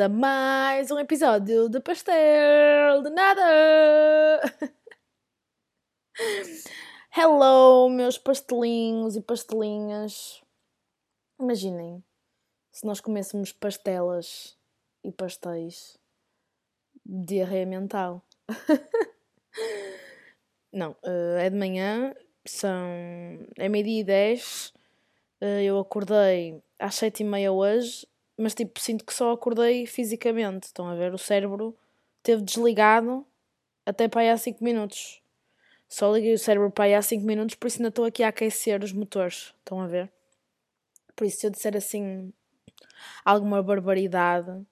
a mais um episódio de Pastel de Nada! hello, meus pastelinhos e pastelinhas. Imaginem se nós comêssemos pastelas e pastéis. Diarreia mental. Não, uh, é de manhã, são. é meio-dia e dez. Uh, eu acordei às sete e meia hoje, mas tipo, sinto que só acordei fisicamente. Estão a ver? O cérebro teve desligado até para aí há 5 minutos. Só liguei o cérebro para aí há 5 minutos, por isso ainda estou aqui a aquecer os motores. Estão a ver? Por isso, se eu disser assim alguma barbaridade,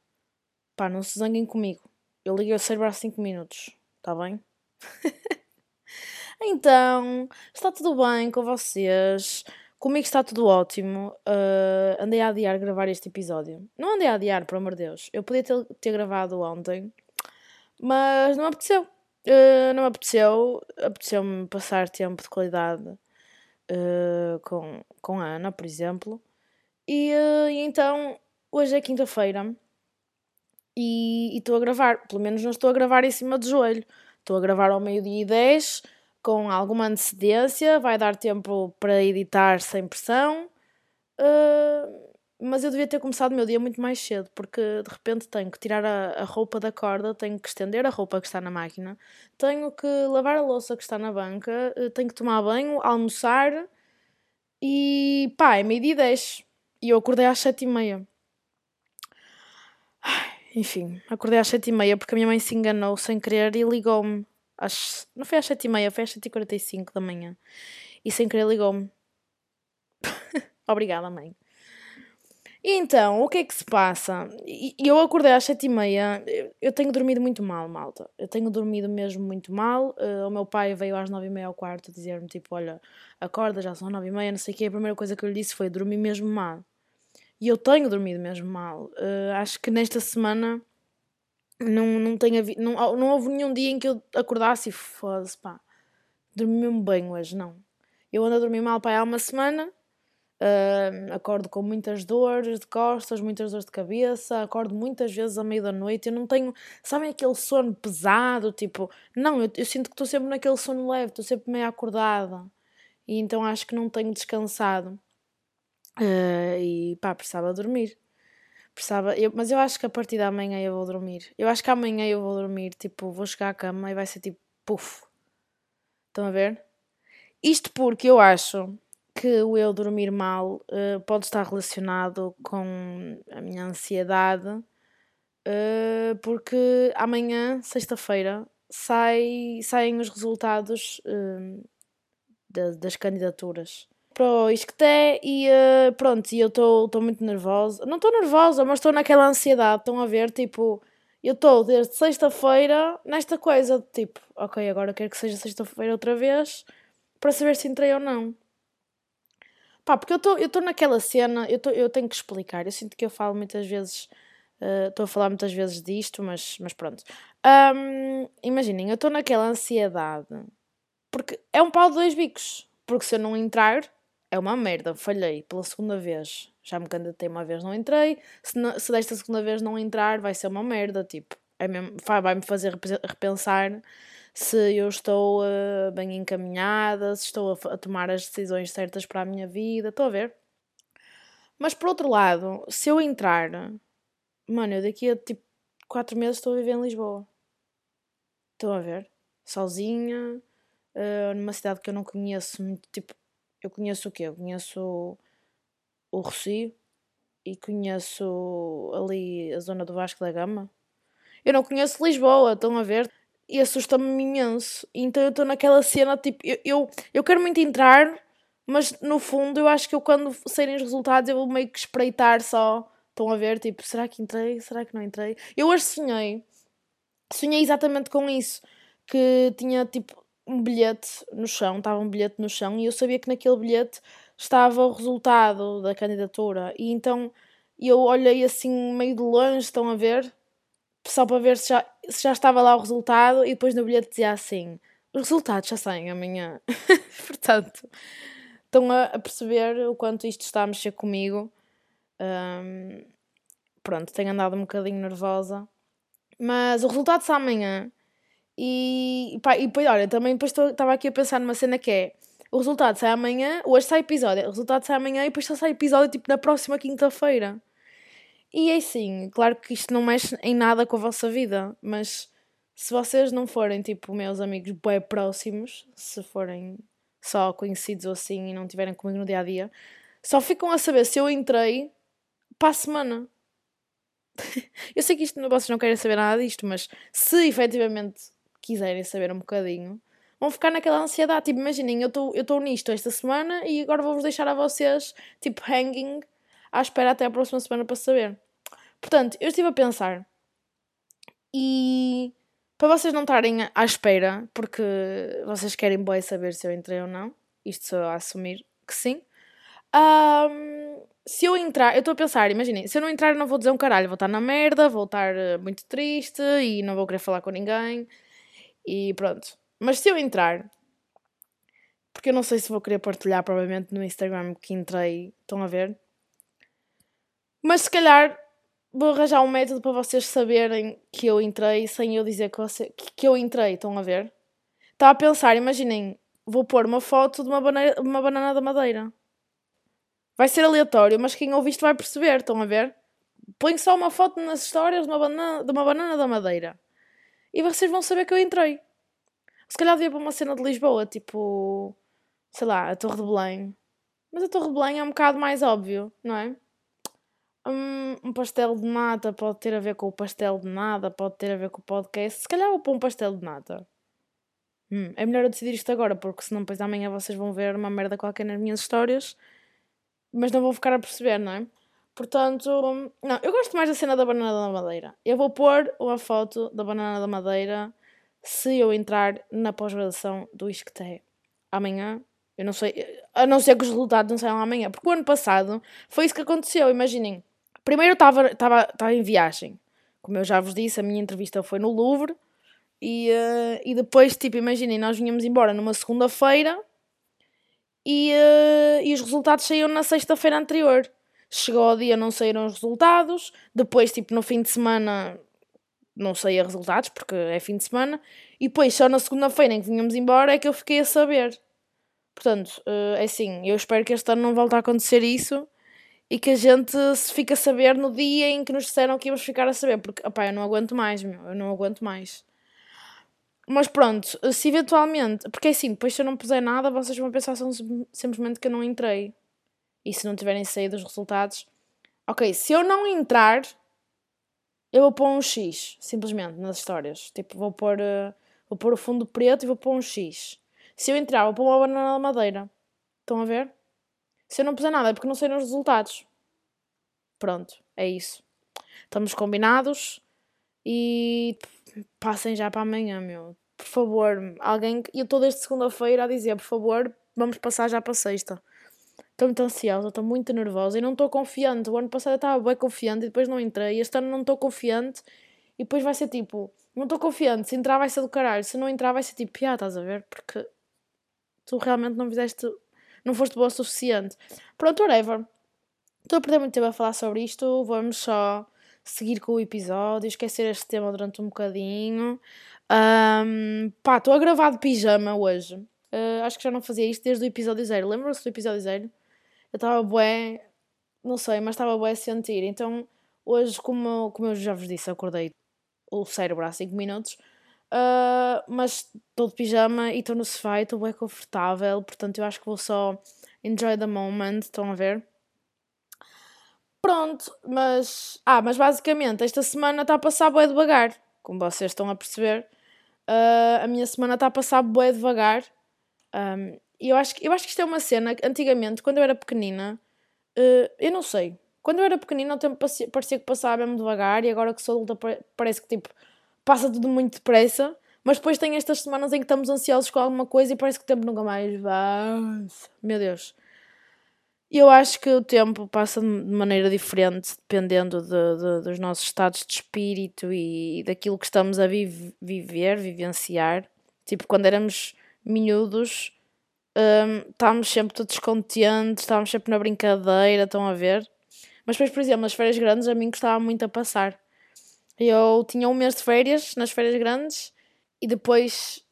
pá, não se zanguem comigo. Eu liguei o cérebro há 5 minutos. Está bem? então, está tudo bem com vocês? Comigo está tudo ótimo. Uh, andei a adiar gravar este episódio. Não andei a adiar, por amor de Deus. Eu podia ter, ter gravado ontem, mas não apeteceu. Uh, não apeteceu. Apeteceu-me passar tempo de qualidade uh, com, com a Ana, por exemplo. E, e então, hoje é quinta-feira e estou a gravar. Pelo menos não estou a gravar em cima do joelho. Estou a gravar ao meio-dia e 10 com alguma antecedência, vai dar tempo para editar sem pressão. Uh, mas eu devia ter começado o meu dia muito mais cedo, porque de repente tenho que tirar a, a, roupa da corda, tenho que estender a roupa que está na máquina, tenho que lavar a louça que está na banca, uh, tenho que tomar banho, almoçar e pá, é meio-dia e 10 e eu acordei às sete e meia. Enfim, acordei às sete e meia porque a minha mãe se enganou sem querer e ligou-me às, não foi às 7h30, foi às 7h45 da manhã. E sem querer ligou-me. Obrigada, mãe. E então, o que é que se passa? E eu acordei às 7h30. Eu tenho dormido muito mal, malta. Eu tenho dormido mesmo muito mal. Uh, o meu pai veio às 9h30 ao quarto dizer-me: tipo, olha, acorda, já são 9h30, não sei o quê. A primeira coisa que eu lhe disse foi: dormi mesmo mal. E eu tenho dormido mesmo mal. Uh, acho que nesta semana não, não, tenho não, não houve nenhum dia em que eu acordasse e foda-se, pá, dormi mesmo bem hoje, não. Eu ando a dormir mal, pá, há uma semana, uh, acordo com muitas dores de costas, muitas dores de cabeça, acordo muitas vezes à meia da noite, eu não tenho, sabem aquele sono pesado, tipo, não, eu, eu sinto que estou sempre naquele sono leve, estou sempre meio acordada, e então acho que não tenho descansado, uh, e pá, precisava dormir. Precisava, eu, mas eu acho que a partir da manhã eu vou dormir. Eu acho que amanhã eu vou dormir, tipo, vou chegar à cama e vai ser tipo, puf. Estão a ver? Isto porque eu acho que o eu dormir mal uh, pode estar relacionado com a minha ansiedade, uh, porque amanhã, sexta-feira, sai, saem os resultados uh, das candidaturas para o Isqueté e uh, pronto, e eu estou muito nervosa. Não estou nervosa, mas estou naquela ansiedade. Estão a ver, tipo, eu estou desde sexta-feira nesta coisa de tipo, ok, agora quero que seja sexta-feira outra vez para saber se entrei ou não. Pá, porque eu estou naquela cena, eu, tô, eu tenho que explicar. Eu sinto que eu falo muitas vezes, eh, estou uh, a falar muitas vezes disto, mas, mas pronto. Um, imaginem, eu estou naquela ansiedade porque é um pau de dois bicos. Porque se eu não entrar, é uma merda, falhei pela segunda vez. Já me candidatei uma vez, não entrei. Se, não, se desta segunda vez não entrar, vai ser uma merda. Tipo, é mesmo, vai-me fazer repensar se eu estou uh, bem encaminhada, se estou a, a, tomar as decisões certas para a minha vida. Estou a ver? Mas por outro lado, se eu entrar, mano, eu daqui a tipo 4 meses estou a viver em Lisboa. Estou a ver? Sozinha, uh, numa cidade que eu não conheço, muito, tipo, eu conheço o quê? Eu conheço o Rocio e conheço ali a zona do Vasco da Gama. Eu não conheço Lisboa, estão a ver? E assusta-me imenso. Então eu estou naquela cena, tipo, eu, eu, eu quero muito entrar, mas no fundo eu acho que eu quando saírem os resultados eu vou meio que espreitar só. Estão a ver? Tipo, será que entrei? Será que não entrei? Eu hoje sonhei. Sonhei exatamente com isso. Que tinha tipo um bilhete no chão, estava um bilhete no chão e eu sabia que naquele bilhete estava o resultado da candidatura. E então eu olhei assim meio de longe, estão a ver? Só para ver se já, se já estava lá o resultado e depois no bilhete dizia assim: os resultados já saem amanhã. Portanto, estão a, a, perceber o quanto isto está a mexer comigo. Um, pronto, tenho andado um bocadinho nervosa. Mas o resultado sai amanhã. E, pá, e depois, olha, também depois estava aqui a pensar numa cena que é o resultado sai amanhã, hoje sai episódio, o resultado sai amanhã e depois só sai episódio tipo na próxima quinta-feira. E é assim, claro que isto não mexe em nada com a vossa vida, mas se vocês não forem tipo meus amigos bem próximos, se forem só conhecidos ou assim e não tiverem comigo no dia a dia, só ficam a saber se eu entrei para a semana. eu sei que isto vocês não querem saber nada disto, mas se efetivamente quiserem saber um bocadinho, vão ficar naquela ansiedade. Tipo, imaginem, eu estou nisto esta semana e agora vou-vos deixar a vocês, tipo, hanging, à espera até a próxima semana para saber. Portanto, eu estive a pensar e para vocês não estarem à espera, porque vocês querem bem saber se eu entrei ou não, isto eu a assumir que sim. Um, se eu entrar, eu estou a pensar, imaginem, se eu não entrar, eu não vou dizer um caralho, vou estar na merda, vou estar eh, muito triste e não vou querer falar com ninguém e pronto. Mas se eu entrar, porque eu não sei se vou querer partilhar provavelmente no Instagram que entrei, estão a ver? Mas se calhar vou arranjar um método para vocês saberem que eu entrei sem eu dizer que, você, que eu entrei, estão a ver? Estava a pensar, imaginem, vou pôr uma foto de uma, banana, uma banana da madeira. Vai ser aleatório, mas quem ouvir isto vai perceber, estão a ver? Põe só uma foto nas histórias de uma banana, de uma banana da madeira. E vocês vão saber que eu entrei. Se calhar devia para uma cena de Lisboa, tipo, sei lá, a Torre de Belém. Mas a Torre de Belém é um bocado mais óbvio, não é? Um, pastel de nata pode ter a ver com o pastel de nada, pode ter a ver com o podcast. Se calhar vou pôr um pastel de nata. Hum, é melhor eu decidir isto agora, porque senão depois amanhã vocês vão ver uma merda qualquer nas minhas histórias, mas não vão ficar a perceber, não é? Portanto, não, eu gosto mais da cena da banana da madeira. Eu vou pôr uma foto da banana da madeira se eu entrar na pós-graduação do ISCTE amanhã. Eu não sei, a não ser que os resultados não saiam amanhã, porque o ano passado foi isso que aconteceu. Imaginem, primeiro estava, estava em viagem, como eu já vos disse, a minha entrevista foi no Louvre, e, uh, e depois, tipo, imaginem, nós vinhamos embora numa segunda-feira e, uh, e os resultados saíram na sexta-feira anterior. Chegou ao dia, não saíram os resultados. Depois, tipo, no fim de semana, não saía resultados porque é fim de semana, e depois só na segunda-feira em que vinhamos embora é que eu fiquei a saber. Portanto, eh, é assim, eu espero que este ano não volte a acontecer isso e que a gente se fique a saber no dia em que nos disseram que íamos ficar a saber, porque opá, eu não aguento mais, meu, eu não aguento mais. Mas pronto, se eventualmente, porque é assim, depois se eu não puser nada, vocês vão pensar simplesmente que eu não entrei. E se não tiverem saído os resultados, ok, se eu não entrar, eu vou pôr um X, simplesmente, nas histórias. Tipo, vou pôr, uh, vou pôr o fundo preto e vou pôr um X. Se eu entrar, vou pôr uma banana da madeira. Estão a ver? Se eu não puser nada é porque não sei os resultados. Pronto, é isso. Estamos combinados e passem já para amanhã, meu. Por favor, alguém. Eu estou desde segunda-feira a dizer, por favor, vamos passar já para sexta. Estou muito ansiosa, estou muito nervosa e não estou confiante. O ano passado eu estava bem confiante e depois não entrei. Este ano não estou confiante e depois vai ser tipo, não estou confiante. Se entrar vai ser do caralho, se não entrar vai ser tipo, piá, estás a ver? Porque tu realmente não fizeste, não foste boa o suficiente. Pronto, whatever. Estou a perder muito tempo a falar sobre isto. Vamos só seguir com o episódio, esquecer este tema durante um bocadinho. Um, pá, estou a gravar de pijama hoje. Uh, acho que já não fazia isto desde o episódio zero. Lembram-se do episódio zero? Eu estava bué, não sei, mas estava bué a sentir. Então, hoje, como, como eu já vos disse, acordei o cérebro há 5 minutos, uh, mas estou de pijama e estou no sofá e estou bem confortável, portanto eu acho que vou só enjoy the moment, estão a ver? Pronto, mas... Ah, mas basicamente esta semana está a passar bué devagar, como vocês estão a perceber. Uh, a minha semana está a passar bué devagar. Um, e eu acho, eu acho que isto é uma cena que antigamente, quando eu era pequenina, uh, eu não sei. Quando eu era pequenina, o tempo parecia, parecia que passava mesmo devagar e agora que sou adulta parece que tipo passa tudo muito depressa. Mas depois tem estas semanas em que estamos ansiosos com alguma coisa e parece que o tempo nunca mais vai. Meu Deus. Eu acho que o tempo passa de maneira diferente dependendo de, de, dos nossos estados de espírito e daquilo que estamos a viver, vivenciar. Tipo, quando éramos miúdos, um, estávamos sempre todos contentes, estávamos sempre na brincadeira, estão a ver? Mas depois, por exemplo, nas férias grandes, a mim gostava muito a passar. Eu tinha um mês de férias nas férias grandes e depois,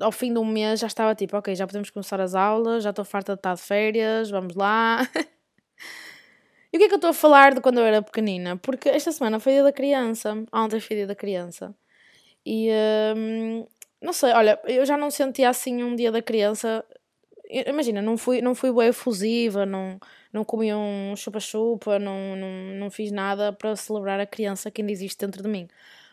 ao fim de um mês, já estava tipo, ok, já podemos começar as aulas, já estou farta de estar de férias, vamos lá. e o que é que eu estou a falar de quando eu era pequenina? Porque esta semana foi dia da criança, ontem foi dia da criança. E hum, não sei, olha, eu já não sentia assim um dia da criança. Imagina, não fui, não fui bem efusiva, não, não comi um chupa-chupa, não, não, não fiz nada para celebrar a criança que ainda existe dentro de mim.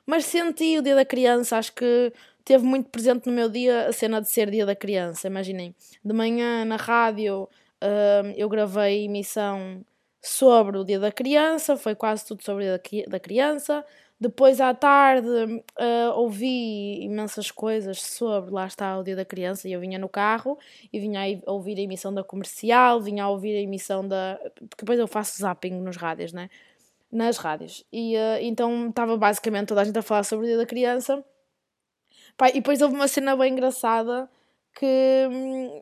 Mas senti o dia da criança, acho que teve muito presente no meu dia a cena de ser dia da criança. Imaginem, de manhã na rádio uh, eu gravei emissão sobre o dia da criança, foi quase tudo sobre o dia da criança. Depois à tarde uh, ouvi imensas coisas sobre, lá está, o Dia da Criança, e eu vinha no carro e vinha a ouvir a emissão da comercial, vinha a ouvir a emissão da. Porque depois eu faço zapping nos rádios, né? Nas rádios. E uh, então estava basicamente toda a gente a falar sobre o Dia da Criança. Pá, e depois houve uma cena bem engraçada que hum,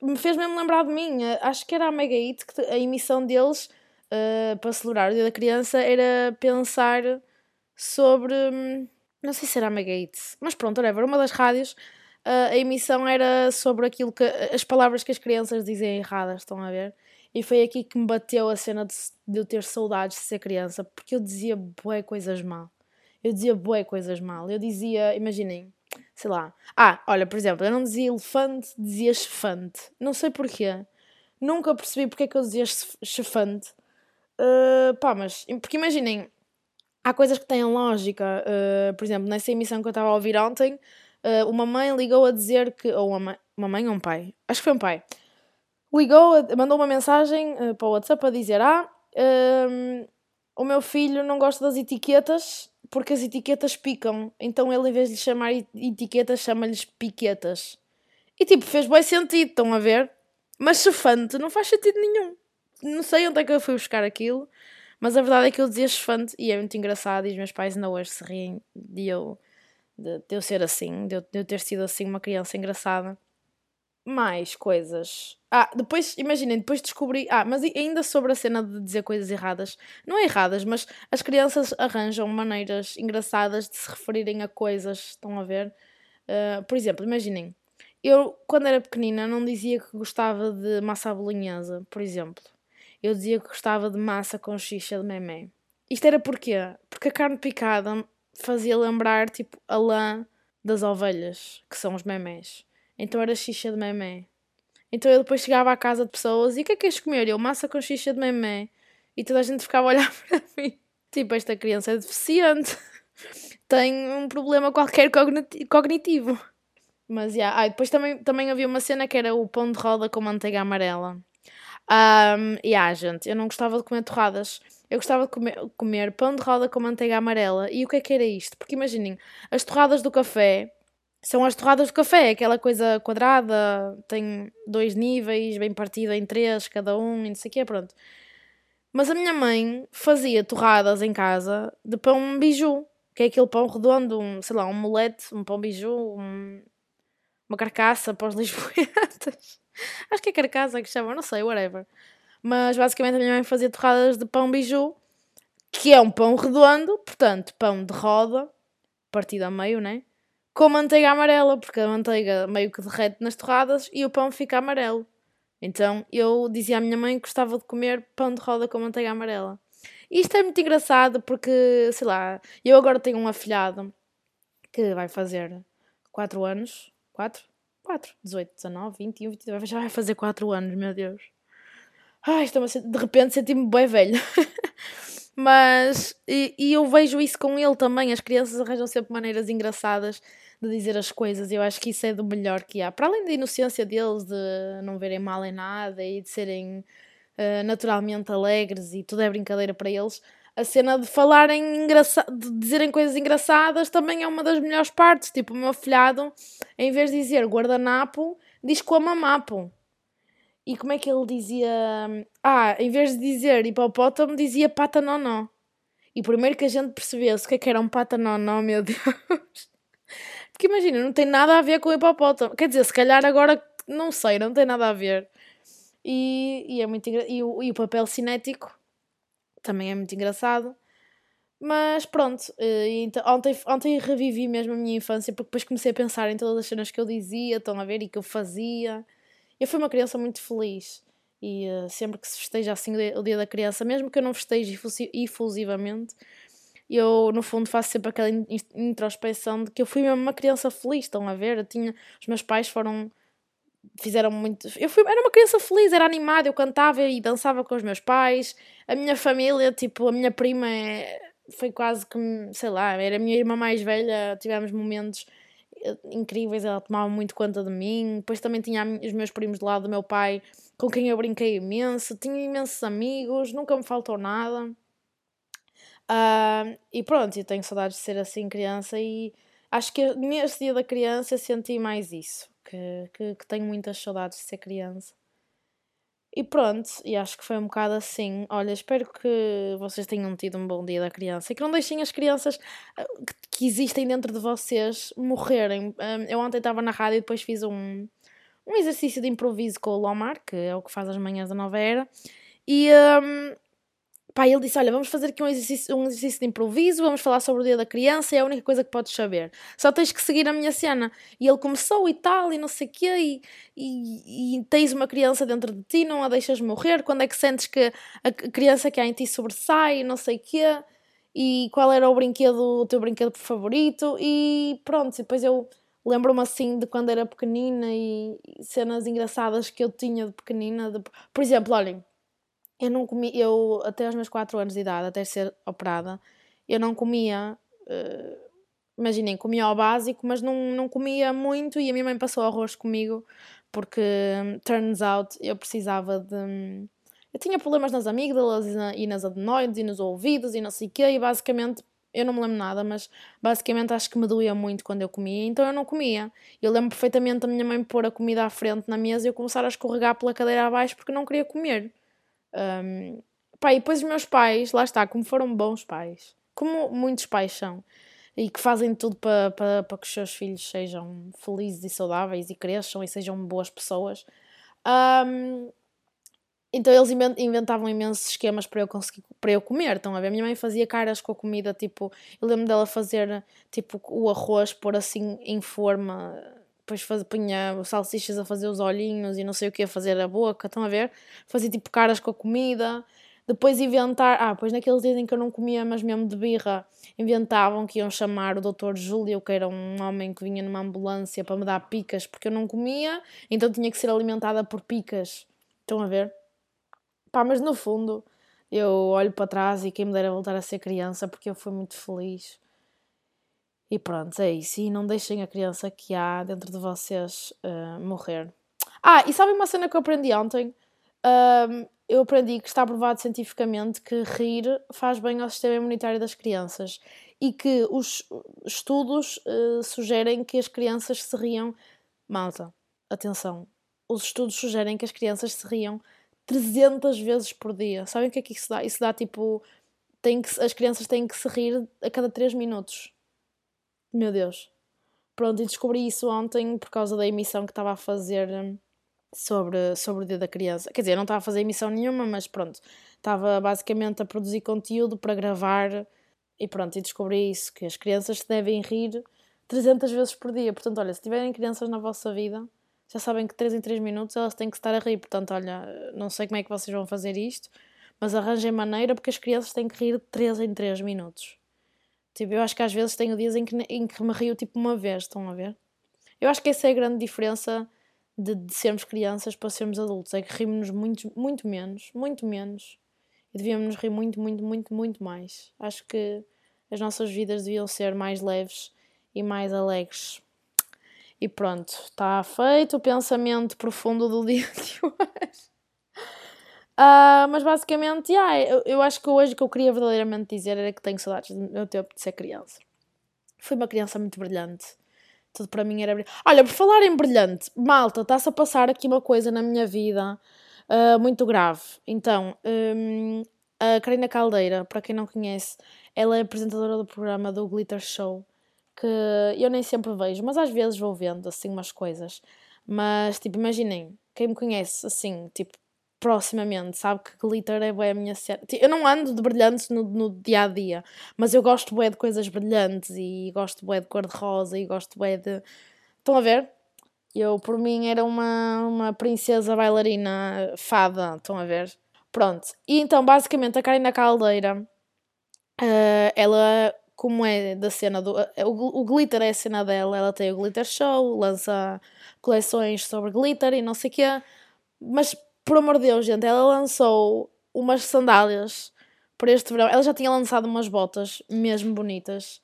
me fez mesmo lembrar de mim. Acho que era a Mega Hit, que a emissão deles uh, para celebrar o Dia da Criança era pensar sobre. Hum, não sei se era a mas pronto, whatever. Uma das rádios, uh, a emissão era sobre aquilo que. as palavras que as crianças dizem erradas, estão a ver? E foi aqui que me bateu a cena de, de eu ter saudades de ser criança, porque eu dizia bué coisas mal. Eu dizia bué coisas mal. Eu dizia, imaginem, sei lá. Ah, olha, por exemplo, eu não dizia elefante, dizia chefante. Não sei porquê. Nunca percebi porque é que eu dizia chefante. Uh, pá, mas, porque imaginem, há coisas que têm lógica. Uh, por exemplo, nessa emissão que eu estava a ouvir ontem, uh, uma mãe ligou a dizer que. Ou uma, uma mãe ou um pai? Acho que foi um pai. Ligou, mandou uma mensagem uh, para o WhatsApp a dizer: Ah, ehm, o meu filho não gosta das etiquetas porque as etiquetas picam. Então ele, em vez de lhe chamar etiquetas, chama-lhes piquetas. E tipo, fez bem sentido, estão a ver? Mas chefante não faz sentido nenhum. Não sei onde é que eu fui buscar aquilo. Mas a verdade é que eu dizia chefante e é muito engraçado e os meus pais ainda hoje se riem de eu, de, de eu ser assim, de eu, de eu ter sido assim uma criança engraçada. Mais coisas. Ah, depois, imaginem, depois descobri. Ah, mas ainda sobre a cena de dizer coisas erradas. Não é erradas, mas as crianças arranjam maneiras engraçadas de se referirem a coisas. Estão a ver? Uh, por exemplo, imaginem. Eu, quando era pequenina, não dizia que gostava de massa bolonhesa, por exemplo eu dizia que gostava de massa com xixa de memé. Isto era porquê? Porque a carne picada fazia lembrar tipo a lã das ovelhas, que são os memés. Então era xixa de memé. Então eu depois chegava à casa de pessoas e o que é que queres comer? Eu massa com xixa de memé. E toda a gente ficava a olhar para mim. Tipo, esta criança é deficiente. Tem um problema qualquer cognitivo. Mas, yeah. ah, depois também, também havia uma cena que era o pão de roda com manteiga amarela. Um, e ah, gente, eu não gostava de comer torradas. Eu gostava de comer, comer pão de roda com manteiga amarela. E o que é que era isto? Porque imaginem, as torradas do café são as torradas do café, aquela coisa quadrada, tem dois níveis, bem partida em três, cada um, e não sei o quê, pronto. Mas a minha mãe fazia torradas em casa de pão biju, que é aquele pão redondo, um, sei lá, um molete, um pão biju, um, uma carcaça para os lisboetas. Acho que é carcaça que chama, não sei, whatever. Mas basicamente a minha mãe fazia torradas de pão biju, que é um pão redondo, portanto, pão de roda, partido a meio, né? Com manteiga amarela, porque a manteiga meio que derrete nas torradas e o pão fica amarelo. Então eu dizia à minha mãe que gostava de comer pão de roda com manteiga amarela. E isto é muito engraçado porque, sei lá, eu agora tenho um afilhado que vai fazer 4 anos. 4? 4, 18, 19, 21, 22, já vai fazer 4 anos, meu Deus. Ai, estou de repente senti-me bem velho. Mas, e, e, eu vejo isso com ele também. As crianças arranjam sempre maneiras engraçadas de dizer as coisas. Eu acho que isso é do melhor que há. Para além da inocência deles, de não verem mal em nada e de serem uh, naturalmente alegres e tudo é brincadeira para eles, a cena de falarem engraçado, de dizerem coisas engraçadas também é uma das melhores partes. Tipo, o meu filhado, em vez de dizer guardanapo, diz comamapo. E como é que ele dizia? Ah, em vez de dizer hipopótamo, dizia patanonó. E primeiro que a gente percebesse o que é que era um patanonó, meu Deus. Porque imagina, não tem nada a ver com hipopótamo. Quer dizer, se calhar agora, não sei, não tem nada a ver. E, e é muito e o, e o papel cinético também é muito engraçado. Mas pronto, uh, então, ontem, ontem revivi mesmo a minha infância porque depois comecei a pensar em todas as cenas que eu dizia, estão a ver, e que eu fazia. Eu fui uma criança muito feliz e uh, sempre que se festeja assim o dia da criança, mesmo que eu não festeje efusivamente, eu no fundo faço sempre aquela introspeção de que eu fui mesmo uma criança feliz, estão a ver? Eu tinha, os meus pais foram fizeram muito. Eu fui, era uma criança feliz, era animada, eu cantava e dançava com os meus pais. A minha família, tipo, a minha prima é, foi quase que, sei lá, era a minha irmã mais velha, tivemos momentos eh, incríveis, ela tomava muito conta de mim. Depois também tinha os meus primos do lado do meu pai, com quem eu brinquei imenso, tinha imensos amigos, nunca me faltou nada. Uh, e pronto, eu tenho saudades de ser assim criança e acho que neste dia da criança senti mais isso, que, que, que tenho muitas saudades de ser criança. E pronto, e acho que foi um bocado assim. Olha, espero que vocês tenham tido um bom dia da criança e que não deixem as crianças ah, que existem dentro de vocês morrerem. Eu ontem estava na rádio e depois fiz um, um exercício de improviso com o Lomar, que é o que faz as manhãs da nova era, e um, pá, ele disse: Olha, vamos fazer aqui um exercício, um exercício de improviso, vamos falar sobre o dia da criança, é a única coisa que podes saber. Só tens que seguir a minha cena. E ele começou e tal, e não sei o quê, e, e, e, tens uma criança dentro de ti, não a deixas morrer. Quando é que sentes que a criança que há em ti sobressai, não sei o quê, e qual era o brinquedo, o teu brinquedo favorito, e pronto, depois eu lembro-me assim de quando era pequenina e, cenas engraçadas que eu tinha de pequenina. De... Por exemplo, olhem, eu não comia, eu até aos meus 4 anos de idade, até ser operada, eu não comia. Uh, imaginem, comia ao básico, mas não, não comia muito e a minha mãe passou arroz comigo porque, turns out, eu precisava de. Eu tinha problemas nas amígdalas e nas adenoides e nos ouvidos e não sei o quê, e basicamente eu não me lembro nada, mas basicamente acho que me doía muito quando eu comia, então eu não comia. Eu lembro perfeitamente da minha mãe pôr a comida à frente na mesa e eu começar a escorregar pela cadeira abaixo porque não queria comer. Um, pá, e depois os meus pais, lá está, como foram bons pais, como muitos pais são, e que fazem tudo para, para, para que os seus filhos sejam felizes e saudáveis e cresçam e sejam boas pessoas. Um, então eles inventavam imensos esquemas para eu conseguir para eu comer. Estão a ver? Minha mãe fazia caras com a comida, tipo, eu lembro dela fazer tipo o arroz pôr assim em forma, depois faz, punha salsichas a fazer os olhinhos e não sei o que a fazer a boca. Estão a ver? Fazia tipo caras com a comida. Depois inventar, ah, pois naqueles dias em que eu não comia, mas mesmo de birra, inventavam que iam chamar o Dr. Júlio, que era um homem que vinha numa ambulância para me dar picas porque eu não comia, então tinha que ser alimentada por picas. Estão a ver? Pá, mas no fundo, eu olho para trás e quem me dera voltar a ser criança porque eu fui muito feliz. E pronto, é isso. E não deixem a criança que há dentro de vocês uh, morrer. Ah, e sabem uma cena que eu aprendi ontem? Um, eu aprendi que está provado cientificamente que rir faz bem ao sistema imunitário das crianças e que os estudos uh, sugerem que as crianças se riam. Malta, atenção. Os estudos sugerem que as crianças se riam 300 vezes por dia. Sabem o que é que isso dá? Isso dá tipo. Tem que, as crianças têm que se rir a cada 3 minutos. Meu Deus. Pronto, e descobri isso ontem por causa da emissão que estava a fazer hum, sobre, sobre o dia da criança. Quer dizer, não estava a fazer emissão nenhuma, mas pronto. Estava basicamente a produzir conteúdo para gravar e pronto, e descobri isso, que as crianças se devem rir 300 vezes por dia. Portanto, olha, se tiverem crianças na vossa vida, já sabem que 3 em 3 minutos elas têm que estar a rir. Portanto, olha, não sei como é que vocês vão fazer isto, mas arranjem maneira porque as crianças têm que rir 3 em 3 minutos. Tipo, eu acho que às vezes tenho dias em que, em que me rio tipo uma vez, estão a ver? Eu acho que essa é a grande diferença de, de sermos crianças para sermos adultos, é que rimos-nos muito, muito menos, muito menos. E devíamos nos rir muito, muito, muito, muito mais. Acho que as nossas vidas deviam ser mais leves e mais alegres. E pronto, está feito o pensamento profundo do dia de hoje. Uh, mas basicamente, yeah, eu, eu acho que hoje o que eu queria verdadeiramente dizer era que tenho saudades do meu tempo de ser criança. Fui uma criança muito brilhante. Tudo para mim era brilhante. Olha, por falar em brilhante, malta, está-se a passar aqui uma coisa na minha vida uh, muito grave. Então, um, a Karina Caldeira, para quem não conhece, ela é apresentadora do programa do Glitter Show que eu nem sempre vejo, mas às vezes vou vendo assim umas coisas. Mas tipo, imaginem, quem me conhece assim, tipo, proximamente, sabe que glitter é a minha cena. Eu não ando de brilhantes no, no dia a dia, mas eu gosto bem de coisas brilhantes e gosto bem de cor-de-rosa e gosto bem de. Estão a ver? Eu, por mim, era uma, uma princesa bailarina fada, estão a ver? Pronto. E então, basicamente, a Karina Caldeira, uh, ela, como é da cena do. Uh, o, o glitter é a cena dela, ela tem o Glitter Show, lança coleções sobre glitter e não sei o quê. Mas, por amor de Deus, gente, ela lançou umas sandálias para este verão. Ela já tinha lançado umas botas mesmo bonitas,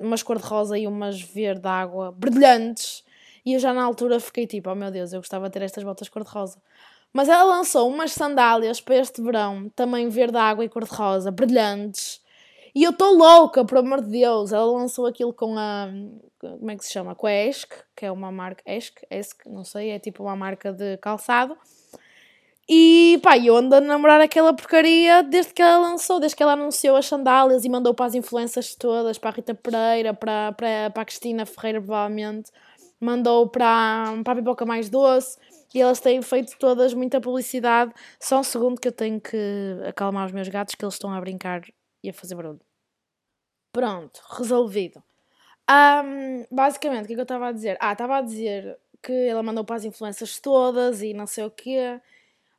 umas cor-de-rosa e umas verde-água, brilhantes. E eu já na altura fiquei tipo, oh meu Deus, eu gostava de ter estas botas cor-de-rosa. Mas ela lançou umas sandálias para este verão, também verde-água e cor-de-rosa, brilhantes. E eu estou louca, por amor de Deus. Ela lançou aquilo com a. Como é que se chama? Com a Esk, que é uma marca. Esk? Esk, não sei, é tipo uma marca de calçado. E pá, eu ando a namorar aquela porcaria desde que ela lançou, desde que ela anunciou as sandálias e mandou para as influências todas, para a Rita Pereira, para, para, para a Cristina Ferreira, provavelmente, mandou para, para a Pipoca Mais Doce e elas têm feito todas muita publicidade. Só um segundo que eu tenho que acalmar os meus gatos que eles estão a brincar e a fazer barulho. Pronto, resolvido. Um, basicamente, o que é que eu estava a dizer? Ah, estava a dizer que ela mandou para as influências todas e não sei o quê.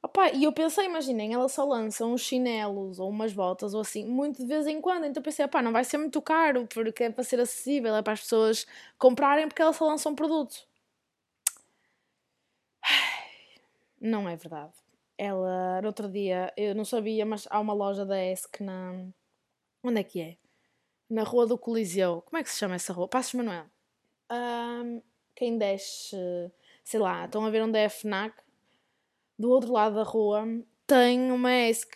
Opa, e eu pensei, imaginem, ela só lança uns chinelos ou umas botas ou assim, muito de vez em quando. Então pensei, opá, não vai ser muito caro, porque é para ser acessível, é para as pessoas comprarem, porque ela só lança um produto. Não é verdade. Ela, no outro dia, eu não sabia, mas há uma loja da ESC na. Onde é que é? Na Rua do Coliseu. Como é que se chama essa rua? Passos Manuel. Um, quem desce, sei lá, estão a ver onde é a FNAC? Do outro lado da rua tem uma ESC.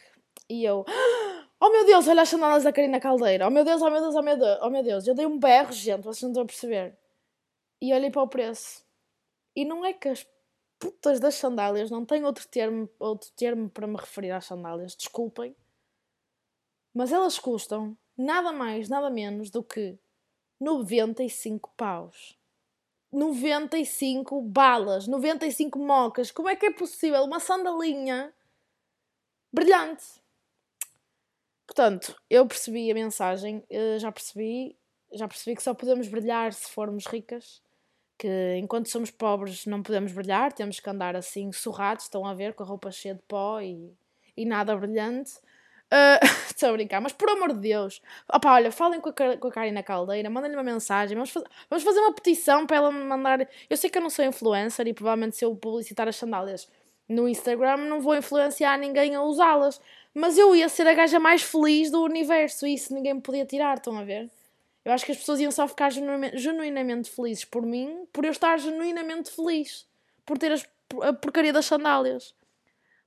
E eu. Oh meu Deus, olha as sandálias da Karina Caldeira. Oh meu Deus, oh meu Deus, oh meu Deus. Oh meu Deus. Eu dei um berro, gente, vocês não estão a perceber. E olhei para o preço. E não é que as putas das sandálias, não tenho outro termo, outro termo para me referir às sandálias, desculpem. Mas elas custam nada mais, nada menos do que 95 paus. 95 balas, 95 mocas. Como é que é possível uma sandalinha brilhante? Portanto, eu percebi a mensagem, eh, já percebi, já percebi que só podemos brilhar se formos ricas que enquanto somos pobres não podemos brilhar, temos que andar assim surrados, estão a ver, com a roupa cheia de pó e, e nada brilhante. Uh, estou a brincar, mas por amor de Deus, opa, olha, falem com a, com a Karina Caldeira, mandem-lhe uma mensagem, vamos, faz, vamos fazer uma petição para ela me mandar. Eu sei que eu não sou influencer e provavelmente se eu publicitar as sandálias no Instagram não vou influenciar ninguém a usá-las, mas eu ia ser a gaja mais feliz do universo e isso ninguém me podia tirar, estão a ver? Eu acho que as pessoas iam só ficar genuinamente felizes por mim, por eu estar genuinamente feliz, por ter as, a porcaria das sandálias.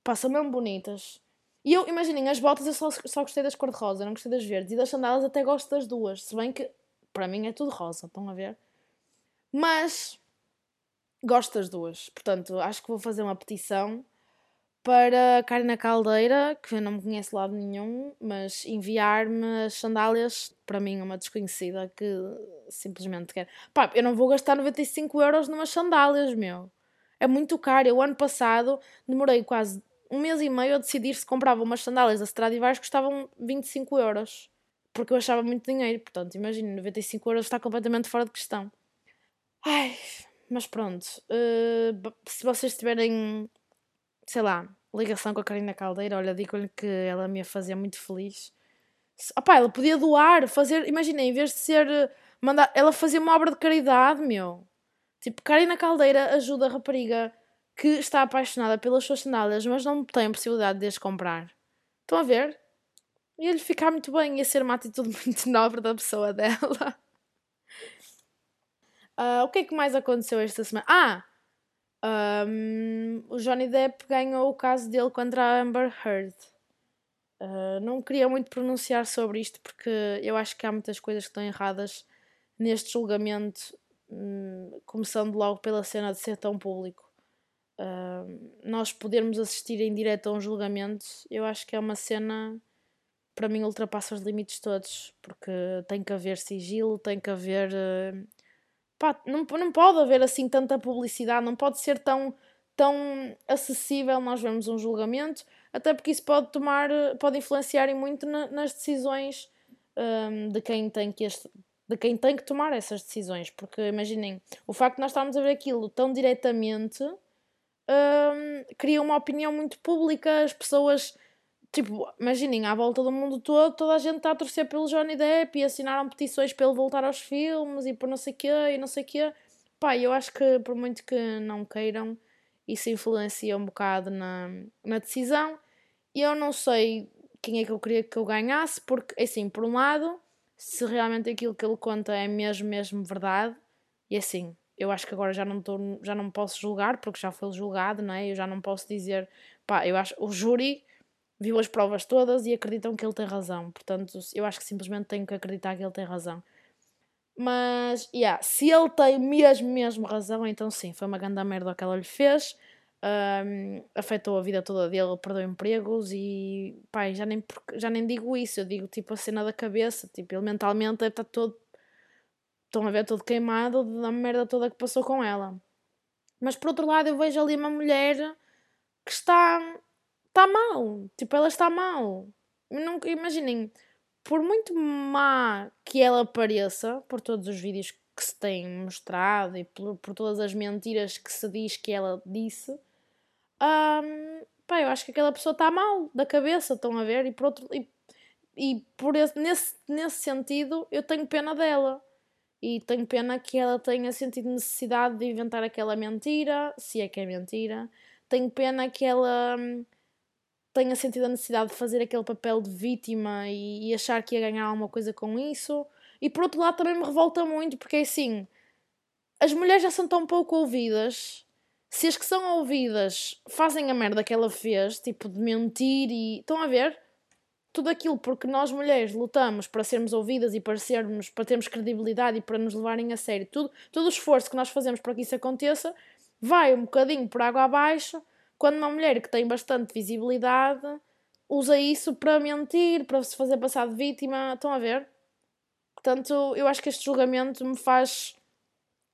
Passam mesmo bonitas. E eu, imaginem, as botas eu só, só gostei das cor-de-rosa, não gostei das verdes. E das sandálias até gosto das duas, se bem que para mim é tudo rosa, estão a ver? Mas gosto das duas. Portanto, acho que vou fazer uma petição para Karina Caldeira, que eu não me conhece lado nenhum, mas enviar-me as sandálias, para mim, uma desconhecida que simplesmente quer. Pá, eu não vou gastar 95 euros numas sandálias, meu. É muito caro. Eu, ano passado, demorei quase um mês e meio a decidir se comprava umas sandálias da Stradivarius que custavam 25 euros. Porque eu achava muito dinheiro. Portanto, imagina, 95 euros está completamente fora de questão. Ai, mas pronto. Uh, se vocês tiverem sei lá, ligação com a Karina Caldeira, olha, digo-lhe que ela me ia fazer muito feliz. Opá, ela podia doar, fazer, imagina, em vez de ser, mandar, ela fazia uma obra de caridade, meu. Tipo, Karina Caldeira ajuda a rapariga que está apaixonada pelas suas sandálias, mas não tem a possibilidade de as comprar. Estão a ver? Ia-lhe ficar muito bem, ia ser uma atitude muito nobre da pessoa dela. Uh, o que é que mais aconteceu esta semana? Ah! Um, o Johnny Depp ganhou o caso dele contra a Amber Heard. Uh, não queria muito pronunciar sobre isto porque eu acho que há muitas coisas que estão erradas neste julgamento, um, começando logo pela cena de ser tão público. Uh, nós podermos assistir em direto a um julgamento, eu acho que é uma cena para mim ultrapassa os limites todos, porque tem que haver sigilo, tem que haver uh, pá, não, não pode haver assim tanta publicidade, não pode ser tão, tão acessível nós vemos um julgamento, até porque isso pode tomar, pode influenciar muito na, nas decisões um, de, quem tem que este, de quem tem que tomar essas decisões. Porque imaginem, o facto de nós estarmos a ver aquilo tão diretamente um, cria uma opinião muito pública, as pessoas. Tipo, imaginem, à volta do mundo todo, toda a gente está a torcer pelo Johnny Depp e assinaram petições para ele voltar aos filmes e por não sei quê e não sei quê. Pá, eu acho que por muito que não queiram, isso influencia um bocado na, na decisão. E eu não sei quem é que eu queria que eu ganhasse, porque, assim, por um lado, se realmente aquilo que ele conta é mesmo, mesmo verdade, e assim, eu acho que agora já não, tô, já não posso julgar, porque já foi julgado, não é? Eu já não posso dizer, pá, eu acho, o júri viu as provas todas e acreditam que ele tem razão, portanto, eu acho que simplesmente tenho que acreditar que ele tem razão. Mas, yeah, se ele tem mesmo, mesmo razão, então sim, foi uma grande merda que ela lhe fez. Um, afetou a vida toda dele, perdeu empregos e pai, já nem, já nem digo isso, eu digo tipo a cena da cabeça, tipo, ele mentalmente estar todo estão a ver todo queimado da merda toda que passou com ela. Mas por outro lado eu vejo ali uma mulher que está está mal, tipo, ela está mal. Nunca, imaginem, por muito má que ela pareça, por todos os vídeos que se têm mostrado e por, por todas as mentiras que se diz que ela disse, um, pá, eu acho que aquela pessoa está mal da cabeça, estão a ver? E por, outro, e, e por esse, nesse, nesse sentido eu tenho pena dela. E tenho pena que ela tenha sentido necessidade de inventar aquela mentira, se é que é mentira. Tenho pena que ela hum, tenha sentido a necessidade de fazer aquele papel de vítima e, e, achar que ia ganhar alguma coisa com isso. E por outro lado também me revolta muito porque é assim, as mulheres já são tão pouco ouvidas. Se as que são ouvidas fazem a merda que ela fez, tipo de mentir e. Estão a ver? Tudo aquilo porque nós mulheres lutamos para sermos ouvidas e para sermos, para termos credibilidade e para nos levarem a sério. Tudo, todo o esforço que nós fazemos para que isso aconteça vai um bocadinho por água abaixo quando uma mulher que tem bastante visibilidade usa isso para mentir, para se fazer passar de vítima, estão a ver? Portanto, eu acho que este julgamento me faz.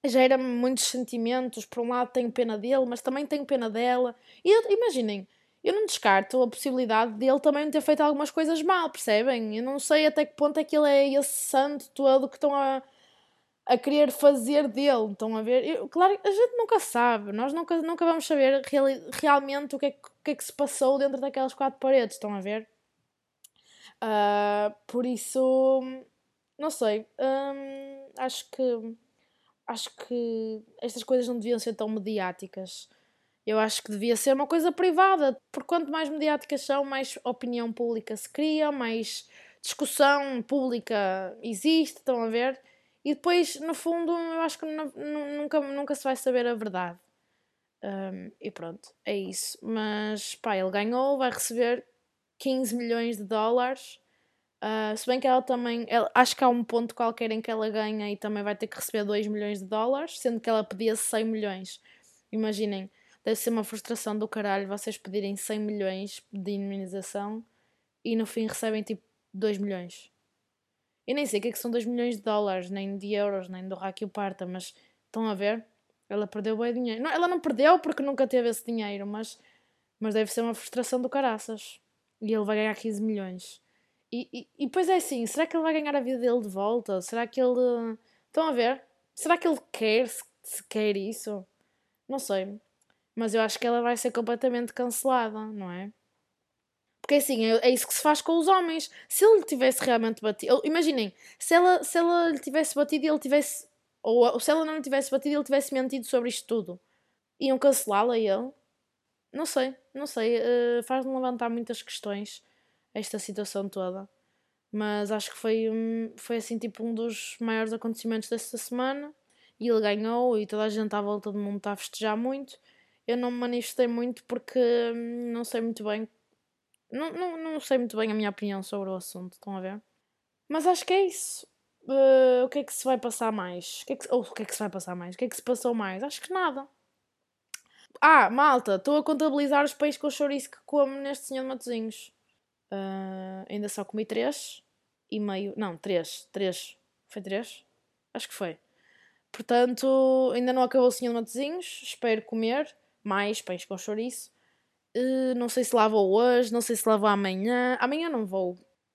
gera-me muitos sentimentos. Por um lado, tenho pena dele, mas também tenho pena dela. E imaginem, eu não descarto a possibilidade dele também ter feito algumas coisas mal, percebem? Eu não sei até que ponto é que ele é esse santo todo que estão a a querer fazer dele. Estão a ver? Eu, claro, a gente nunca sabe. Nós nunca, nunca vamos saber real, realmente o que, é, o que é que se passou dentro daquelas quatro paredes. Estão a ver? Uh, por isso, não sei. Um, acho que acho que estas coisas não deviam ser tão mediáticas. Eu acho que devia ser uma coisa privada, porque quanto mais mediáticas são, mais opinião pública se cria, mais discussão pública existe, estão a ver? E depois, no fundo, eu acho que nunca, nunca se vai saber a verdade. Um, e pronto, é isso. Mas pá, ele ganhou, vai receber 15 milhões de dólares. Uh, se bem que ela também. Ela, acho que há um ponto qualquer em que ela ganha e também vai ter que receber 2 milhões de dólares, sendo que ela pedia 100 milhões. Imaginem, deve ser uma frustração do caralho vocês pedirem 100 milhões de indemnização e no fim recebem tipo 2 milhões. Eu nem sei o que é que são 2 milhões de dólares, nem de euros, nem do Raquel Parta, mas estão a ver? Ela perdeu bem dinheiro. Não, ela não perdeu porque nunca teve esse dinheiro, mas, mas deve ser uma frustração do caraças. E ele vai ganhar 15 milhões. E, e, e depois é assim: será que ele vai ganhar a vida dele de volta? Será que ele. Estão a ver? Será que ele quer, se, se quer isso? Não sei. Mas eu acho que ela vai ser completamente cancelada, não é? Porque assim, é, é isso que se faz com os homens. Se ele tivesse realmente batido. Imaginem, se ela, se ela lhe tivesse batido e ele tivesse. Ou, ou se ela não lhe tivesse batido e ele tivesse mentido sobre isto tudo, iam cancelá-la e ele? Não sei, não sei. Uh, Faz-me levantar muitas questões esta situação toda. Mas acho que foi, um, foi assim, tipo, um dos maiores acontecimentos desta semana. E ele ganhou e toda a gente à volta do mundo está a festejar muito. Eu não me manifestei muito porque hum, não sei muito bem não, não, não sei muito bem a minha opinião sobre o assunto, estão a ver? Mas acho que é isso. Uh, o que é que se vai passar mais? O que, é que, ou o que é que se vai passar mais? O que é que se passou mais? Acho que nada. Ah, malta, estou a contabilizar os peixes com chouriço que como neste Senhor de Matozinhos. Uh, ainda só comi três e meio. Não, três. Três. Foi três? Acho que foi. Portanto, ainda não acabou o Senhor de Matozinhos. Espero comer mais pães com chouriço. Uh, não sei se lá vou hoje, não sei se lá vou amanhã. Amanhã não vou.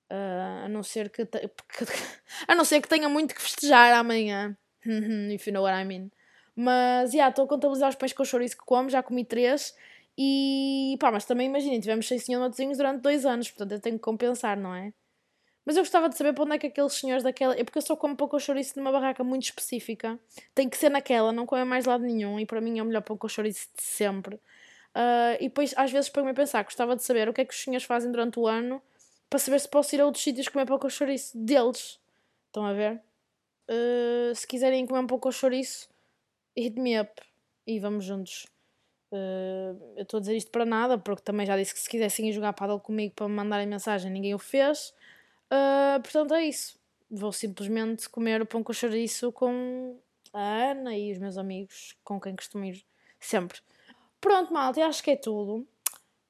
Uh, a não ser que, te... a não ser que tenha muito que festejar amanhã. If you know what I mean. Mas, já, yeah, estou a contabilizar os pães com chouriço que como, já comi três. E, pá, mas também imaginem, tivemos seis senhor matozinhos durante dois anos, portanto eu tenho que compensar, não é? Mas eu gostava de saber para onde é que aqueles senhores daquela. É porque eu só como pouco chouriço numa barraca muito específica. Tem que ser naquela, não come mais lado nenhum. E para mim é o melhor pouco chouriço de sempre. Uh, e depois, às vezes, para me a pensar, gostava de saber o que é que os senhores fazem durante o ano para saber se posso ir a outros sítios comer pouco chouriço deles. Estão a ver? Uh, se quiserem comer um pouco chouriço, hit me up e vamos juntos. Uh, eu estou a dizer isto para nada, porque também já disse que se quisessem ir jogar paddle comigo para me mandarem mensagem, ninguém o fez. Uh, portanto, é isso. Vou simplesmente comer o pão com chouriço com a Ana e os meus amigos, com quem costumo ir sempre. Pronto, malta, acho que é tudo.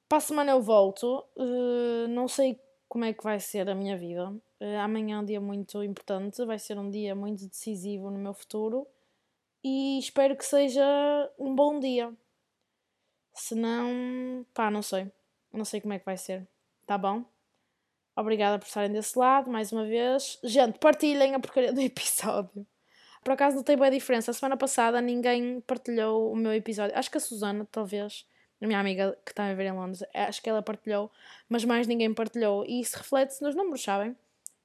Para a semana eu volto. Uh, não sei como é que vai ser a minha vida. Uh, amanhã é um dia muito importante, vai ser um dia muito decisivo no meu futuro e espero que seja um bom dia. Se não, pá, não sei. Não sei como é que vai ser. Tá bom? Obrigada por estarem desse lado, mais uma vez. Gente, partilhem a porcaria do episódio. Por acaso não tem boa diferença. A semana passada ninguém partilhou o meu episódio. Acho que a Susana, talvez, a minha amiga que está a ver em Londres, acho que ela partilhou, mas mais ninguém partilhou. E isso reflete-se nos números, sabem?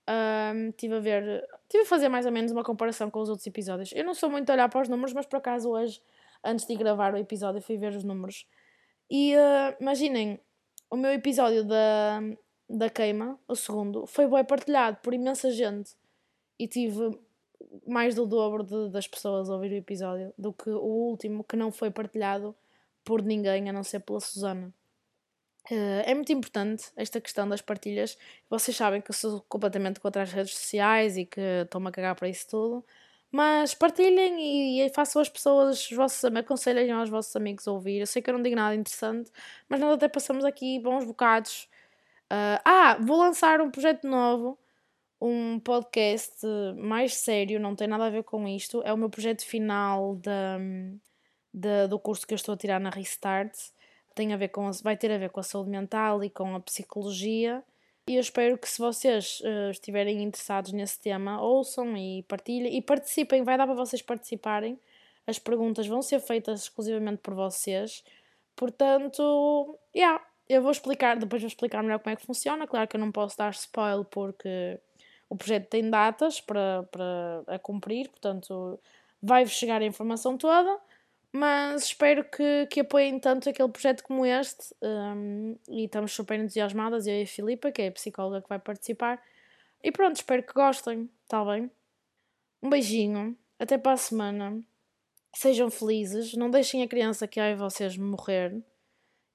Um, tive a ver, tive a fazer mais ou menos uma comparação com os outros episódios. Eu não sou muito a olhar para os números, mas por acaso hoje, antes de gravar o episódio, fui ver os números. E uh, imaginem, o meu episódio da, da queima, o segundo, foi bem partilhado por imensa gente e tive mais do dobro de, das pessoas a ouvir o episódio do que o último que não foi partilhado por ninguém a não ser pela Susana. Uh, é muito importante esta questão das partilhas. Vocês sabem que eu sou completamente contra as redes sociais e que estou-me a cagar para isso tudo. Mas partilhem e, e façam as pessoas, os vossos, aconselhem aos vossos amigos a ouvir. Eu sei que eu não digo nada interessante, mas nós até passamos aqui bons bocados Uh, ah, vou lançar um projeto novo, um podcast mais sério, não tem nada a ver com isto. É o meu projeto final da, do curso que eu estou a tirar na Restart. Tem a ver com, vai ter a ver com a saúde mental e com a psicologia. E eu espero que se vocês uh, estiverem interessados nesse tema, ouçam e partilhem e participem. Vai dar para vocês participarem. As perguntas vão ser feitas exclusivamente por vocês. Portanto, yeah, eu vou explicar, depois vou explicar melhor como é que funciona. Claro que eu não posso dar spoiler porque o projeto tem datas para, para a cumprir, portanto vai-vos chegar a informação toda, mas espero que, que apoiem tanto aquele projeto como este um, e estamos super entusiasmadas, eu e a Filipa, que é a psicóloga que vai participar. E pronto, espero que gostem, está bem? Um beijinho, até para a semana. Sejam felizes, não deixem a criança que há em vocês morrer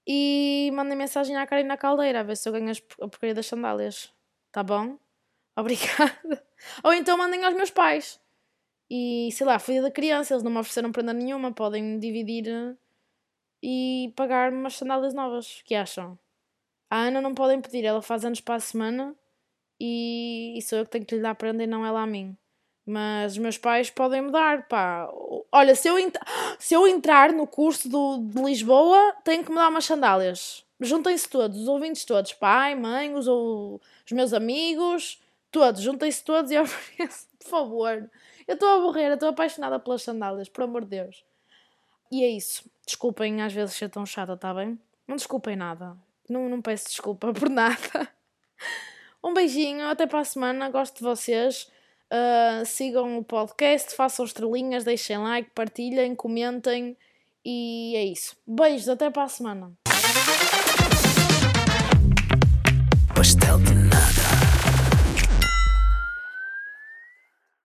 e mandem mensagem à Karina Caldeira a ver se eu ganho a porcaria das sandálias. Tá bom? Obrigada. Ou então mandem aos meus pais. E sei lá, fui da criança, eles não me ofereceram prenda nenhuma, podem dividir eh, e pagar-me umas sandálias novas. O que acham? A Ana não podem pedir, ela faz anos para a semana e, e sou eu que tenho que lhe dar prenda e não ela a mim. Mas os meus pais podem mudar, pá. Olha, se eu, se eu entrar no curso do, de Lisboa, tenho que me dar umas sandálias. Juntem-se todos, os ouvintes todos, pai, mãe, os, os meus amigos, todos, juntem-se todos e ofereçam, por favor. Eu estou a morrer, estou apaixonada pelas sandálias, por amor de Deus. E é isso. Desculpem às vezes ser tão chata, tá bem? Não desculpem nada. Não, não peço desculpa por nada. Um beijinho, até para a semana. Gosto de vocês. Uh, sigam o podcast, façam estrelinhas, deixem like, partilhem, comentem e é isso. Beijos, até para a semana.